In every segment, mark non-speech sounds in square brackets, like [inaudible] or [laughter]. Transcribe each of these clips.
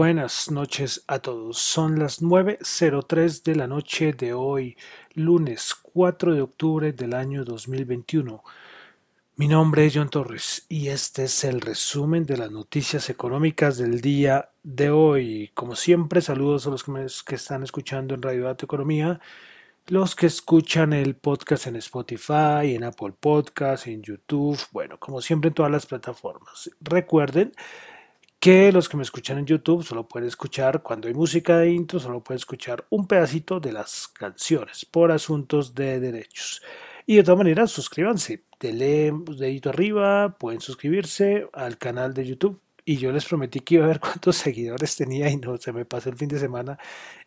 Buenas noches a todos. Son las 9.03 de la noche de hoy, lunes 4 de octubre del año 2021. Mi nombre es John Torres y este es el resumen de las noticias económicas del día de hoy. Como siempre, saludos a los que, están escuchando en Radio Dato Economía, los que escuchan el podcast en Spotify, en Apple Podcast, en YouTube, bueno, como siempre en todas las plataformas. Recuerden que los que me escuchan en YouTube solo pueden escuchar cuando hay música de intro, solo pueden escuchar un pedacito de las canciones por asuntos de derechos. Y de todas maneras, suscríbanse, denle dedito arriba, pueden suscribirse al canal de YouTube. Y yo les prometí que iba a ver [laughs] cuántos seguidores tenía y no, se me pasó el fin de semana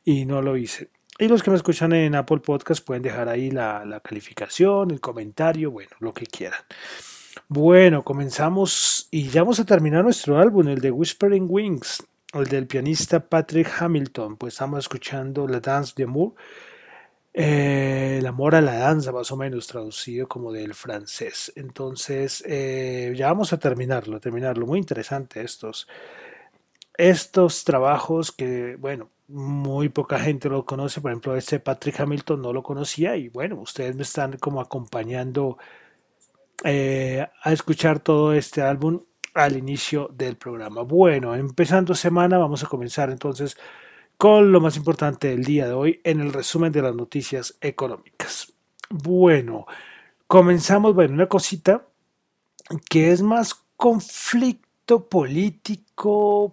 y no lo hice. Y los que me escuchan en Apple Podcast pueden dejar ahí la calificación, el comentario, bueno, lo que quieran. Bueno, comenzamos y ya vamos a terminar nuestro álbum, el de Whispering Wings, el del pianista Patrick Hamilton. Pues estamos escuchando La Dance de Amour, eh, el amor a la danza, más o menos traducido como del francés. Entonces, eh, ya vamos a terminarlo, terminarlo. Muy interesante estos, estos trabajos que, bueno, muy poca gente lo conoce. Por ejemplo, este Patrick Hamilton no lo conocía y bueno, ustedes me están como acompañando eh, a escuchar todo este álbum al inicio del programa. Bueno, empezando semana, vamos a comenzar entonces con lo más importante del día de hoy en el resumen de las noticias económicas. Bueno, comenzamos, bueno, una cosita que es más conflicto político,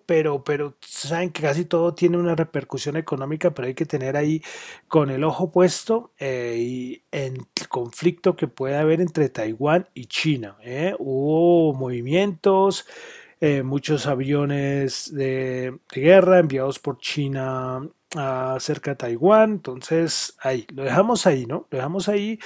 pero, pero saben que casi todo tiene una repercusión económica, pero hay que tener ahí con el ojo puesto eh, y en el conflicto que puede haber entre Taiwán y China. ¿eh? Hubo movimientos, eh, muchos aviones de, guerra enviados por China a cerca de Taiwán, entonces ahí, lo dejamos ahí, ¿no? Lo dejamos ahí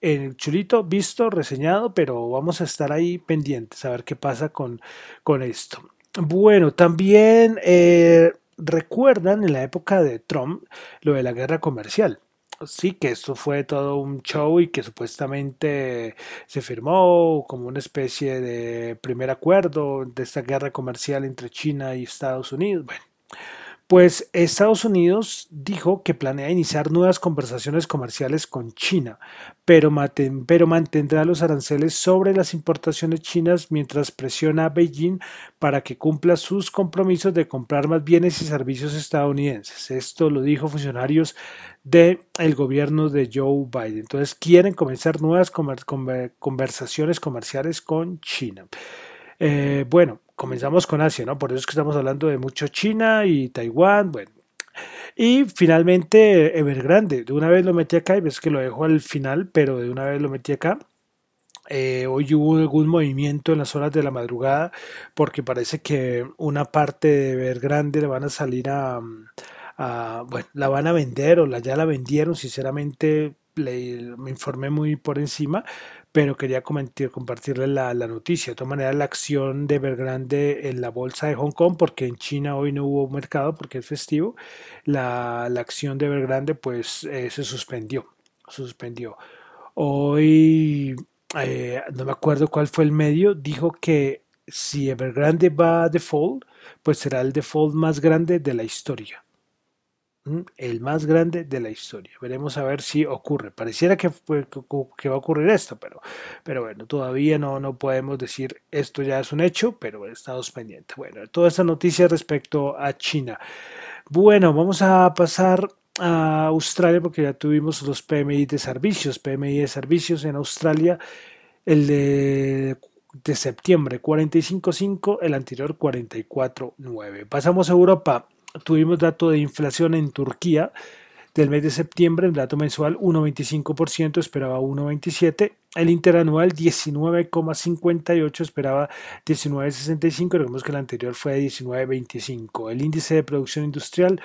el chulito visto, reseñado, pero vamos a estar ahí pendientes a ver qué pasa con, con esto. Bueno, también eh, recuerdan en la época de Trump lo de la guerra comercial. Sí, que esto fue todo un show y que supuestamente se firmó como una especie de primer acuerdo de esta guerra comercial entre China y Estados Unidos. Bueno, pues Estados Unidos dijo que planea iniciar nuevas conversaciones comerciales con China, pero, mantendrá los aranceles sobre las importaciones chinas mientras presiona a Beijing para que cumpla sus compromisos de comprar más bienes y servicios estadounidenses. Esto lo dijo funcionarios del gobierno de Joe Biden. Entonces quieren comenzar nuevas conversaciones comerciales con China. Eh, bueno, comenzamos con Asia, ¿no? Por eso es que estamos hablando de mucho China y Taiwán, bueno. Y finalmente Evergrande, de una vez lo metí acá y ves que lo dejo al final, pero de una vez lo metí acá. Eh, hoy hubo algún movimiento en las horas de la madrugada porque parece que una parte de Evergrande le van a salir a, a bueno, la van a vender o la, ya la vendieron, sinceramente le, me informé muy por encima, pero quería comentar, compartirle la, la, noticia. De todas maneras, la acción de Evergrande en la bolsa de Hong Kong, porque en China hoy no hubo mercado porque es festivo, la, la acción de Evergrande pues eh, se suspendió, suspendió. Hoy, eh, no me acuerdo cuál fue el medio, dijo que si Evergrande va a default, pues será el default más grande de la historia el más grande de la historia. Veremos a ver si ocurre. Pareciera que, que va a ocurrir esto, pero, pero bueno, todavía no, no podemos decir esto ya es un hecho, pero estamos pendientes. Bueno, toda esta noticia respecto a China. Bueno, vamos a pasar a Australia porque ya tuvimos los PMI de servicios. PMI de servicios en Australia, el de de septiembre 45.5, el anterior 44.9. Pasamos a Europa tuvimos dato de inflación en Turquía del mes de septiembre, el dato mensual 1,25%, esperaba 1,27%, el interanual 19,58, esperaba 19,65, recordemos que el anterior fue de 19,25, el índice de producción industrial,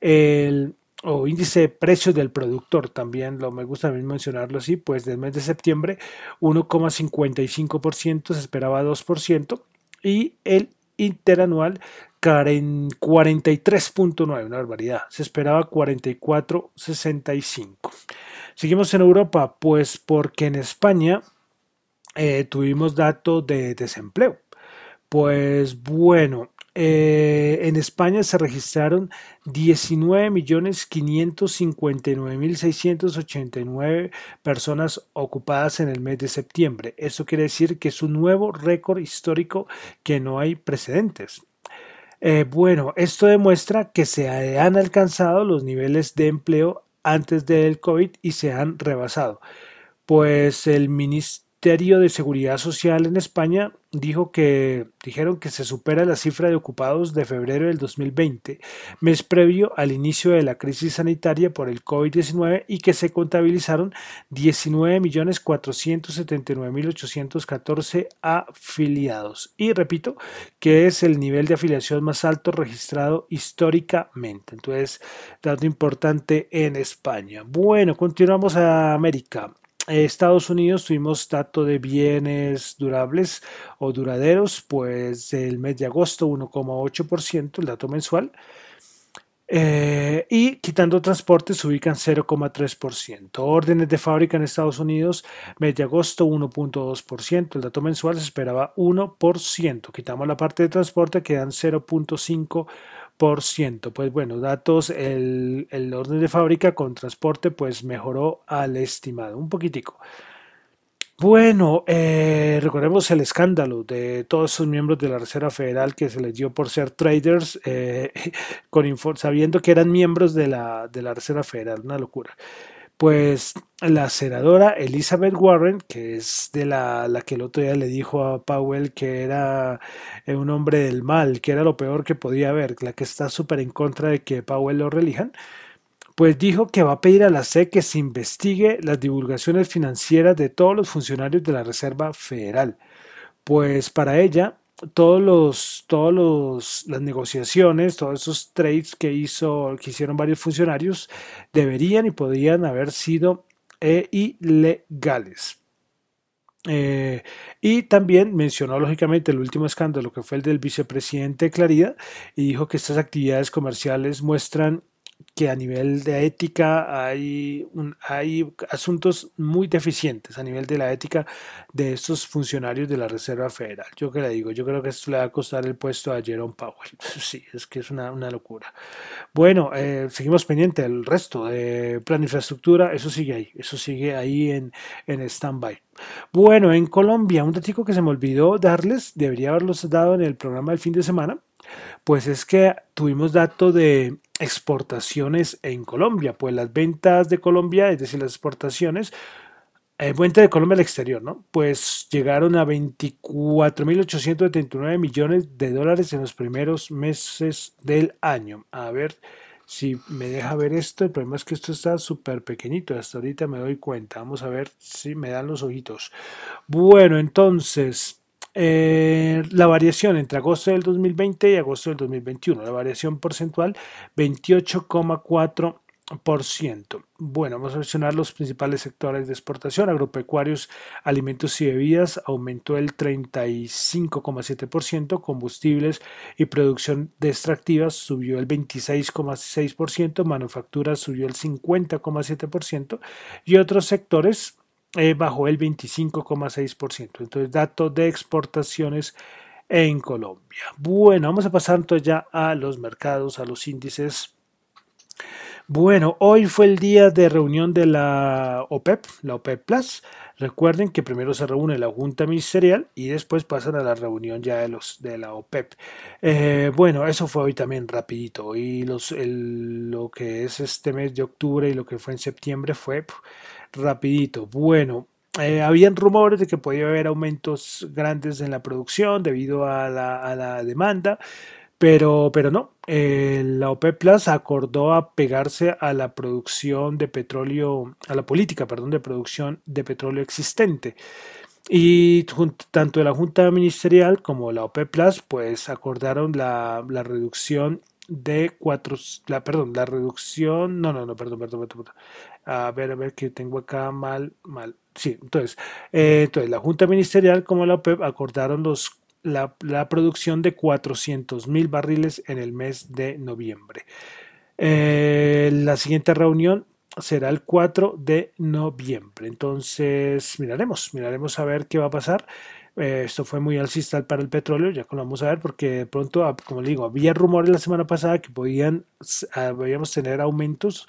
el o índice de precios del productor, también lo me gusta mencionarlo así, pues del mes de septiembre 1,55%, se esperaba 2%, y el interanual 43.9, una barbaridad. Se esperaba 44.65. Seguimos en Europa, pues porque en España eh, tuvimos datos de desempleo. Pues bueno, eh, en España se registraron 19.559.689 personas ocupadas en el mes de septiembre. Eso quiere decir que es un nuevo récord histórico que no hay precedentes. Eh, bueno, esto demuestra que se han alcanzado los niveles de empleo antes del COVID y se han rebasado. Pues el ministro Ministerio de Seguridad Social en España dijo que dijeron que se supera la cifra de ocupados de febrero del 2020, mes previo al inicio de la crisis sanitaria por el COVID-19 y que se contabilizaron 19.479.814 afiliados. Y repito, que es el nivel de afiliación más alto registrado históricamente. Entonces, dato importante en España. Bueno, continuamos a América. Estados Unidos tuvimos dato de bienes durables o duraderos, pues el mes de agosto 1,8%, el dato mensual, eh, y quitando transporte se ubican 0,3%. Órdenes de fábrica en Estados Unidos, mes de agosto 1,2%, el dato mensual se esperaba 1%, quitamos la parte de transporte, quedan 0,5%. Pues bueno, datos, el, orden de fábrica con transporte pues mejoró al estimado, un poquitico. Bueno, eh, recordemos el escándalo de todos esos miembros de la Reserva Federal que se les dio por ser traders, eh, [laughs] con sabiendo que eran miembros de la, de la Reserva Federal, una locura pues la senadora Elizabeth Warren, que es de la, la, que el otro día le dijo a Powell que era eh, un hombre del mal, que era lo peor que podía haber, la que está súper en contra de que Powell lo relijan, pues dijo que va a pedir a la SEC que se investigue las divulgaciones financieras de todos los funcionarios de la Reserva Federal. Pues para ella, todos los, todos los, las negociaciones, todos esos trades que hizo, que hicieron varios funcionarios, deberían y podrían haber sido eh, ilegales. Eh, y también mencionó lógicamente el último escándalo que fue el del vicepresidente Clarida y dijo que estas actividades comerciales muestran que a nivel de ética hay, hay asuntos muy deficientes a nivel de la ética de estos funcionarios de la Reserva Federal. Yo que le digo, yo creo que esto le va a costar el puesto a Jerome Powell. [laughs] Sí, es que es una, locura. Bueno, eh, seguimos pendiente del resto de plan infraestructura, eso sigue ahí, eso sigue ahí en, en stand-by. Bueno, en Colombia, un dato que se me olvidó darles, debería haberlos dado en el programa del fin de semana, pues es que tuvimos dato de exportaciones en Colombia, pues las ventas de Colombia, es decir, las exportaciones, eh, de Colombia al exterior, ¿no? Pues llegaron a 24.879 millones de dólares en los primeros meses del año. A ver si me deja ver esto. El problema es que esto está súper pequeñito. Hasta ahorita me doy cuenta. Vamos a ver si me dan los ojitos. Bueno, entonces eh, la variación entre agosto del 2020 y agosto del 2021, la variación porcentual 28,4%. Bueno, vamos a mencionar los principales sectores de exportación. Agropecuarios, alimentos y bebidas aumentó el 35,7%, combustibles y producción de extractivas subió el 26,6%, manufacturas subió el 50,7% y otros sectores eh, bajó el 25,6%. Entonces, datos de exportaciones en Colombia. Bueno, vamos a pasar entonces ya a los mercados, a los índices. Bueno, hoy fue el día de reunión de la OPEP, la OPEP Plus. Recuerden que primero se reúne la Junta Ministerial y después pasan a la reunión ya de los de la OPEP. Eh, bueno, eso fue hoy también rapidito. Y los, lo que es este mes de octubre y lo que fue en septiembre fue rapidito. Bueno, eh, habían rumores de que podía haber aumentos grandes en la producción debido a la, demanda, pero, pero no. Eh, la OPEP Plus acordó a pegarse a la producción de petróleo, a la política, perdón, de producción de petróleo existente. Y tanto la Junta Ministerial como la OPEP Plus, pues acordaron la, la reducción de cuatro, la, perdón, la reducción, no, no, no, perdón, perdón, perdón, a ver, a ver que tengo acá mal, mal, sí, entonces, eh, entonces la Junta Ministerial como la OPEP acordaron los, la, producción de 400 mil barriles en el mes de noviembre. Eh, la siguiente reunión será el 4 de noviembre. Entonces, miraremos, miraremos a ver qué va a pasar. Eh, esto fue muy alcista para el petróleo, ya que lo vamos a ver, porque de pronto, ah, como le digo, había rumores la semana pasada que podían, podíamos tener aumentos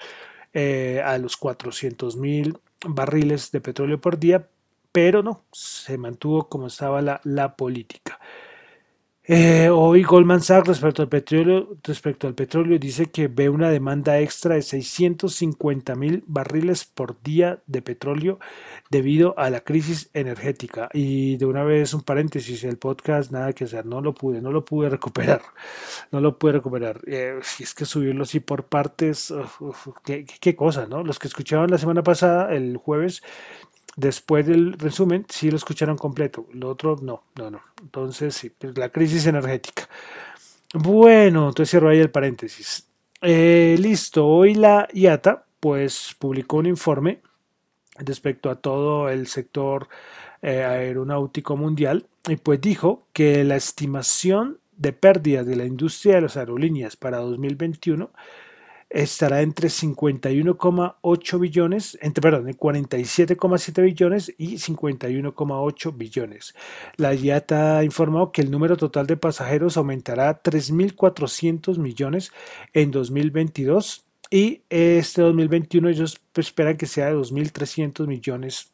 eh, a los 400 mil barriles de petróleo por día, pero no, se mantuvo como estaba la, la política. Eh, hoy Goldman Sachs respecto al petróleo, respecto al petróleo dice que ve una demanda extra de 650 mil barriles por día de petróleo debido a la crisis energética. Y de una vez un paréntesis, el podcast nada que hacer, no lo pude, no lo pude recuperar, no lo pude recuperar. Eh, es que subirlo así por partes, qué, qué cosa, ¿no? Los que escuchaban la semana pasada, el jueves, Después del resumen, sí lo escucharon completo. Lo otro, no, no, no. Entonces, sí, pues, la crisis energética. Bueno, entonces cierro ahí el paréntesis. Eh, listo, hoy la IATA pues publicó un informe respecto a todo el sector eh, aeronáutico mundial y pues dijo que la estimación de pérdidas de la industria de las aerolíneas para 2021 estará entre 51,8 billones, entre, perdón, 47,7 billones y 51,8 billones. La IATA ha informado que el número total de pasajeros aumentará a 3.400 millones en 2022 y este 2021 ellos esperan que sea de 2.300 millones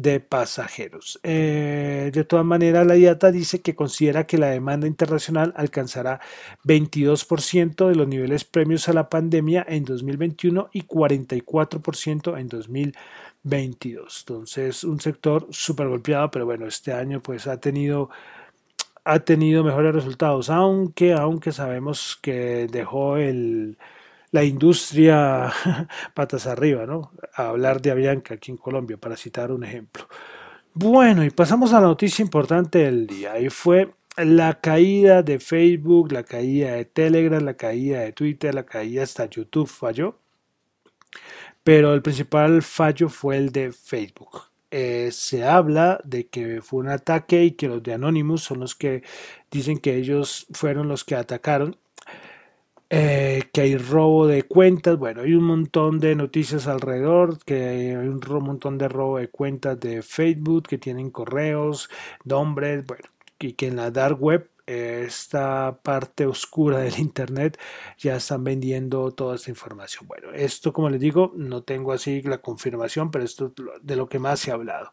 de pasajeros. Eh, de todas maneras, la IATA dice que considera que la demanda internacional alcanzará 22% de los niveles premios a la pandemia en 2021 y 44% en 2022. Entonces, un sector súper golpeado, pero bueno, este año pues ha tenido ha tenido mejores resultados, aunque aunque sabemos que dejó el la industria [laughs] patas arriba, ¿no? A hablar de Avianca aquí en Colombia, para citar un ejemplo. Bueno, y pasamos a la noticia importante del día, y fue la caída de Facebook, la caída de Telegram, la caída de Twitter, la caída hasta YouTube falló. Pero el principal fallo fue el de Facebook. Eh, se habla de que fue un ataque y que los de Anonymous son los que dicen que ellos fueron los que atacaron eh, que hay robo de cuentas, bueno, hay un montón de noticias alrededor, que hay un montón de robo de cuentas de Facebook, que tienen correos, nombres, bueno, y que en la dark web, esta parte oscura del Internet, ya están vendiendo toda esta información. Bueno, esto como les digo, no tengo así la confirmación, pero esto es de lo que más ha hablado.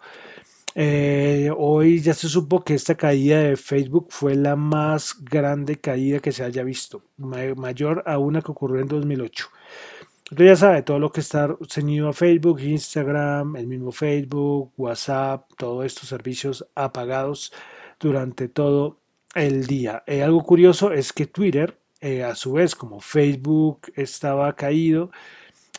Eh, hoy ya se supo que esta caída de Facebook fue la más grande caída que se haya visto, mayor a una que ocurrió en 2008. Usted ya sabe, todo lo que está ceñido a Facebook, Instagram, el mismo Facebook, WhatsApp, todos estos servicios apagados durante todo el día. Eh, algo curioso es que Twitter, eh, a su vez, como Facebook estaba caído,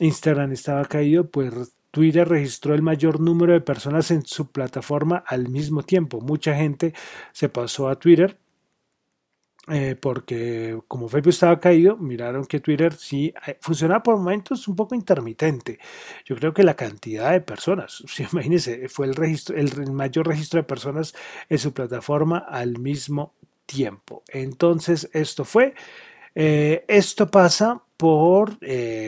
Instagram estaba caído, pues Twitter registró el mayor número de personas en su plataforma al mismo tiempo. Mucha gente se pasó a Twitter eh, porque como Facebook estaba caído, miraron que Twitter sí eh, funcionaba por momentos un poco intermitente. Yo creo que la cantidad de personas, [laughs] imagínense, fue el, mayor registro de personas en su plataforma al mismo tiempo. Entonces, esto fue, eh, esto pasa por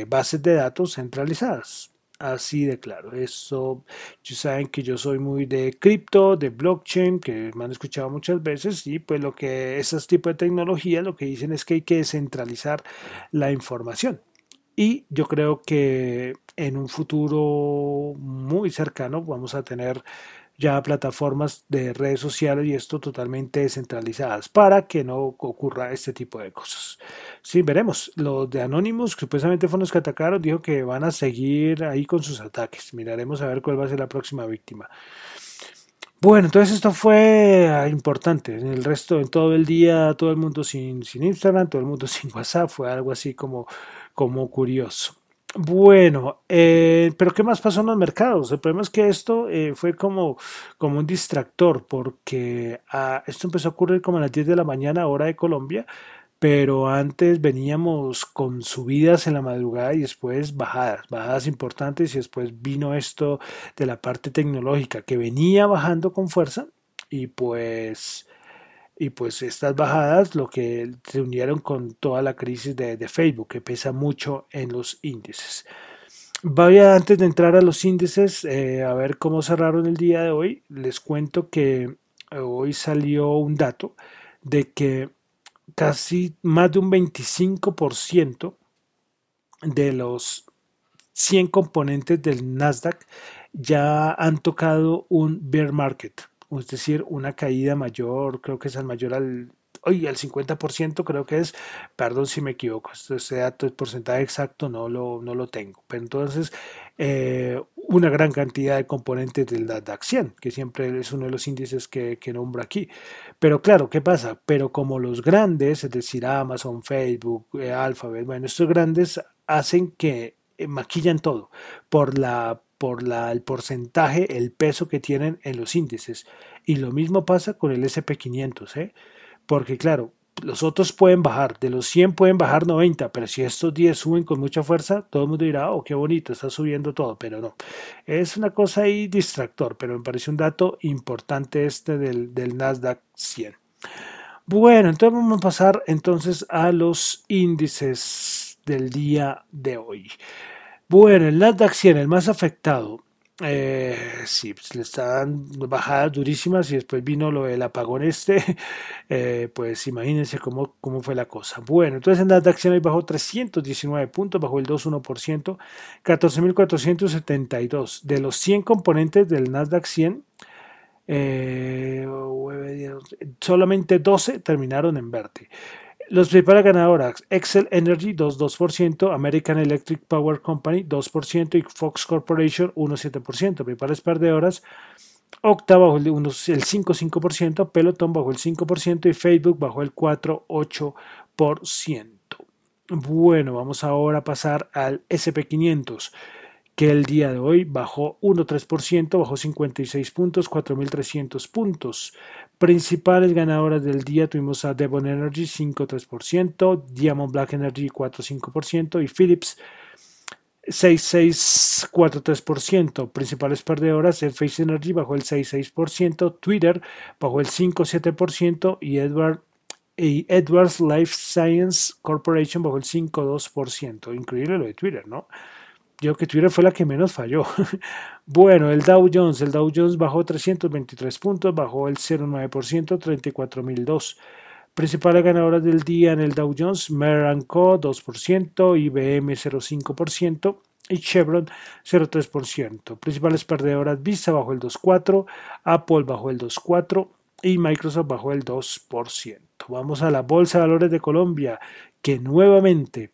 bases de datos centralizadas. Así de claro. Eso, saben que yo soy muy de cripto, de blockchain, que me han escuchado muchas veces, y pues lo que esos tipos de tecnología lo que dicen es que hay que descentralizar la información. Y yo creo que en un futuro muy cercano vamos a tener ya plataformas de redes sociales y esto totalmente descentralizadas para que no ocurra este tipo de cosas. Sí, veremos. Los de Anonymous, que supuestamente fueron los que atacaron, dijo que van a seguir ahí con sus ataques. Miraremos a ver cuál va a ser la próxima víctima. Bueno, entonces esto fue ah, importante. En el resto, en todo el día, todo el mundo sin, sin Instagram, todo el mundo [laughs] sin WhatsApp, fue algo así como, como curioso. Bueno, eh, pero ¿qué más pasó en los mercados? El problema es que esto eh, fue como, como un distractor, porque ah, esto empezó a ocurrir como a las 10 de la mañana, hora de Colombia, pero antes veníamos con subidas en la madrugada y después bajadas, bajadas importantes y después vino esto de la parte tecnológica que venía bajando con fuerza y pues y pues estas bajadas lo que se unieron con toda la crisis de, Facebook que pesa mucho en los índices. Vaya antes de entrar a los índices, eh, a ver cómo cerraron el día de hoy, les cuento que hoy salió un dato de que casi más de un 25% de los 100 componentes del Nasdaq ya han tocado un bear market, es decir, una caída mayor, creo que es el mayor al oye, el 50% creo que es, perdón si me equivoco, ese dato, el porcentaje exacto no lo, no lo tengo, pero entonces eh, una gran cantidad de componentes del Nasdaq 100, que siempre es uno de los índices que, que nombro aquí. Pero claro, ¿qué pasa? Pero como los grandes, es decir, Amazon, Facebook, eh, Alphabet, bueno, estos grandes hacen que eh, maquillan todo por la por el porcentaje, el peso que tienen en los índices. Y lo mismo pasa con el SP500. ¿eh? Porque claro, los otros pueden bajar, de los 100 pueden bajar 90, pero si estos 10 suben con mucha fuerza, todo el mundo dirá, oh, qué bonito, está subiendo todo, pero no. Es una cosa ahí distractor, pero me parece un dato importante este del, del Nasdaq 100. Bueno, entonces vamos a pasar entonces a los índices del día de hoy. Bueno, el Nasdaq 100, el más afectado, eh, sí, pues le estaban bajadas durísimas y después vino lo del apagón este, [laughs] eh, pues imagínense cómo, cómo fue la cosa. Bueno, entonces en Nasdaq hoy bajó 319 puntos, bajó el 2,1%, 14.472. De los 100 componentes del Nasdaq 100, eh, solamente 12 terminaron en verde. Los principales ganadoras, Excel Energy 2,2%, American Electric Power Company 2% y Fox Corporation 1,7%. Principales perdedoras, Octa bajo el, 5,5%, Peloton bajo el 5% y Facebook bajo el 4,8%. Bueno, vamos ahora a pasar al SP500 que el día de hoy bajó 1,3%, bajó 56 puntos, 4.300 puntos. Principales ganadoras del día tuvimos a Devon Energy 5,3%, Diamond Black Energy 4,5% y Philips 6,643%. Principales perdedoras, Face Energy bajó el 6,6%, Twitter bajó el 5,7% y Edward y Edwards Life Science Corporation bajó el 5,2%. Increíble lo de Twitter, ¿no? Yo que Twitter fue la que menos falló. [laughs] bueno, el Dow Jones. El Dow Jones bajó 323 puntos, bajó el 0,9%, 34.002. Principales ganadoras del día en el Dow Jones, Mer Co 2%, IBM 0,5% y Chevron 0,3%. Principales perdedoras, Visa bajó el 2,4%, Apple bajó el 2,4% y Microsoft bajó el 2%. Vamos a la Bolsa de Valores de Colombia, que nuevamente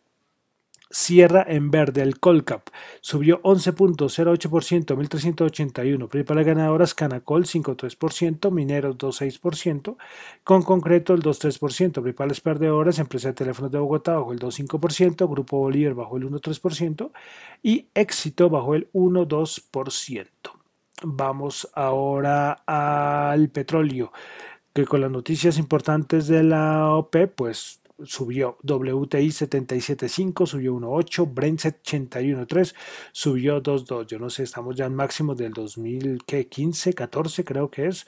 Cierra en verde el Colcap, subió 11.08%, 1.381. Principales ganadoras Canacol 5.3%, Mineros 2.6%, con concreto el 2.3%. Principales perdedoras Empresa de Teléfonos de Bogotá bajo el 2.5%, Grupo Bolívar bajo el 1.3% y Éxito bajo el 1.2%. Vamos ahora al petróleo, que con las noticias importantes de la OPE, pues subió WTI 77.5, subió 1.8, Brent 81.3, subió 2.2. Yo no sé, estamos ya en máximos del 2015, 14 creo que es.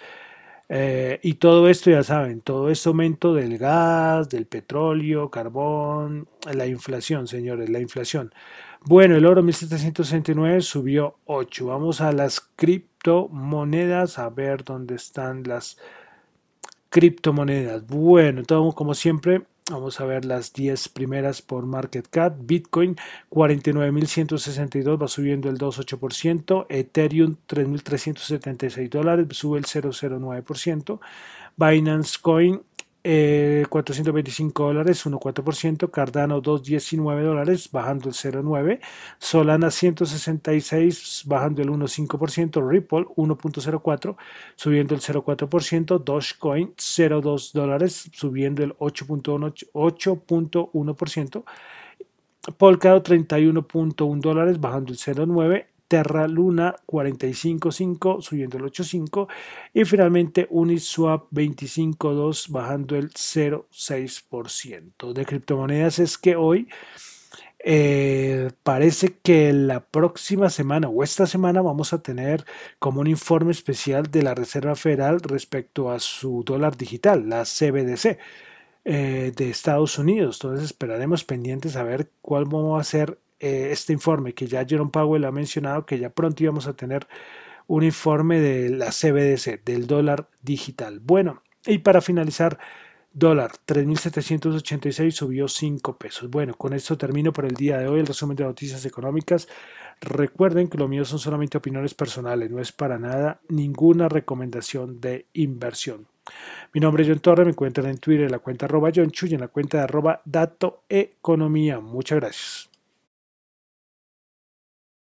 Eh, y todo esto, ya saben, todo este aumento del gas, del petróleo, carbón, la inflación, señores, la inflación. Bueno, el oro 1769 subió 8. Vamos a las criptomonedas, a ver dónde están las criptomonedas. Bueno, todo como siempre, Vamos a ver las 10 primeras por market cap. Bitcoin 49.162 va subiendo el 2,8%. Ethereum 3.376 dólares sube el 0,09%. Binance Coin 425 eh, dólares, 1,4%, Cardano 2,19 dólares, bajando el 0,9%, Solana 166, bajando el 1,5%, Ripple 1,04, subiendo el 0,4%, Dogecoin 0,2 dólares, subiendo el 8,1%, Polkadot 31,1 dólares, bajando el 0,9%, Terra Luna 45.5 subiendo el 8.5 y finalmente Uniswap 25.2 bajando el 0.6%. De criptomonedas es que hoy eh, parece que la próxima semana o esta semana vamos a tener como un informe especial de la Reserva Federal respecto a su dólar digital, la CBDC. Eh, de Estados Unidos. Entonces esperaremos pendientes a ver cuál va a ser eh, este informe que ya Jerome Powell ha mencionado que ya pronto íbamos a tener un informe de la CBDC, del dólar digital. Bueno, y para finalizar, dólar 3.786 subió 5 pesos. Bueno, con esto termino por el día de hoy el resumen de noticias económicas. Recuerden que lo mío son solamente opiniones personales, no es para nada ninguna recomendación de inversión. Mi nombre es John Torre, me encuentran en Twitter en la cuenta arroba John y en la cuenta de arroba Dato Economía. Muchas gracias.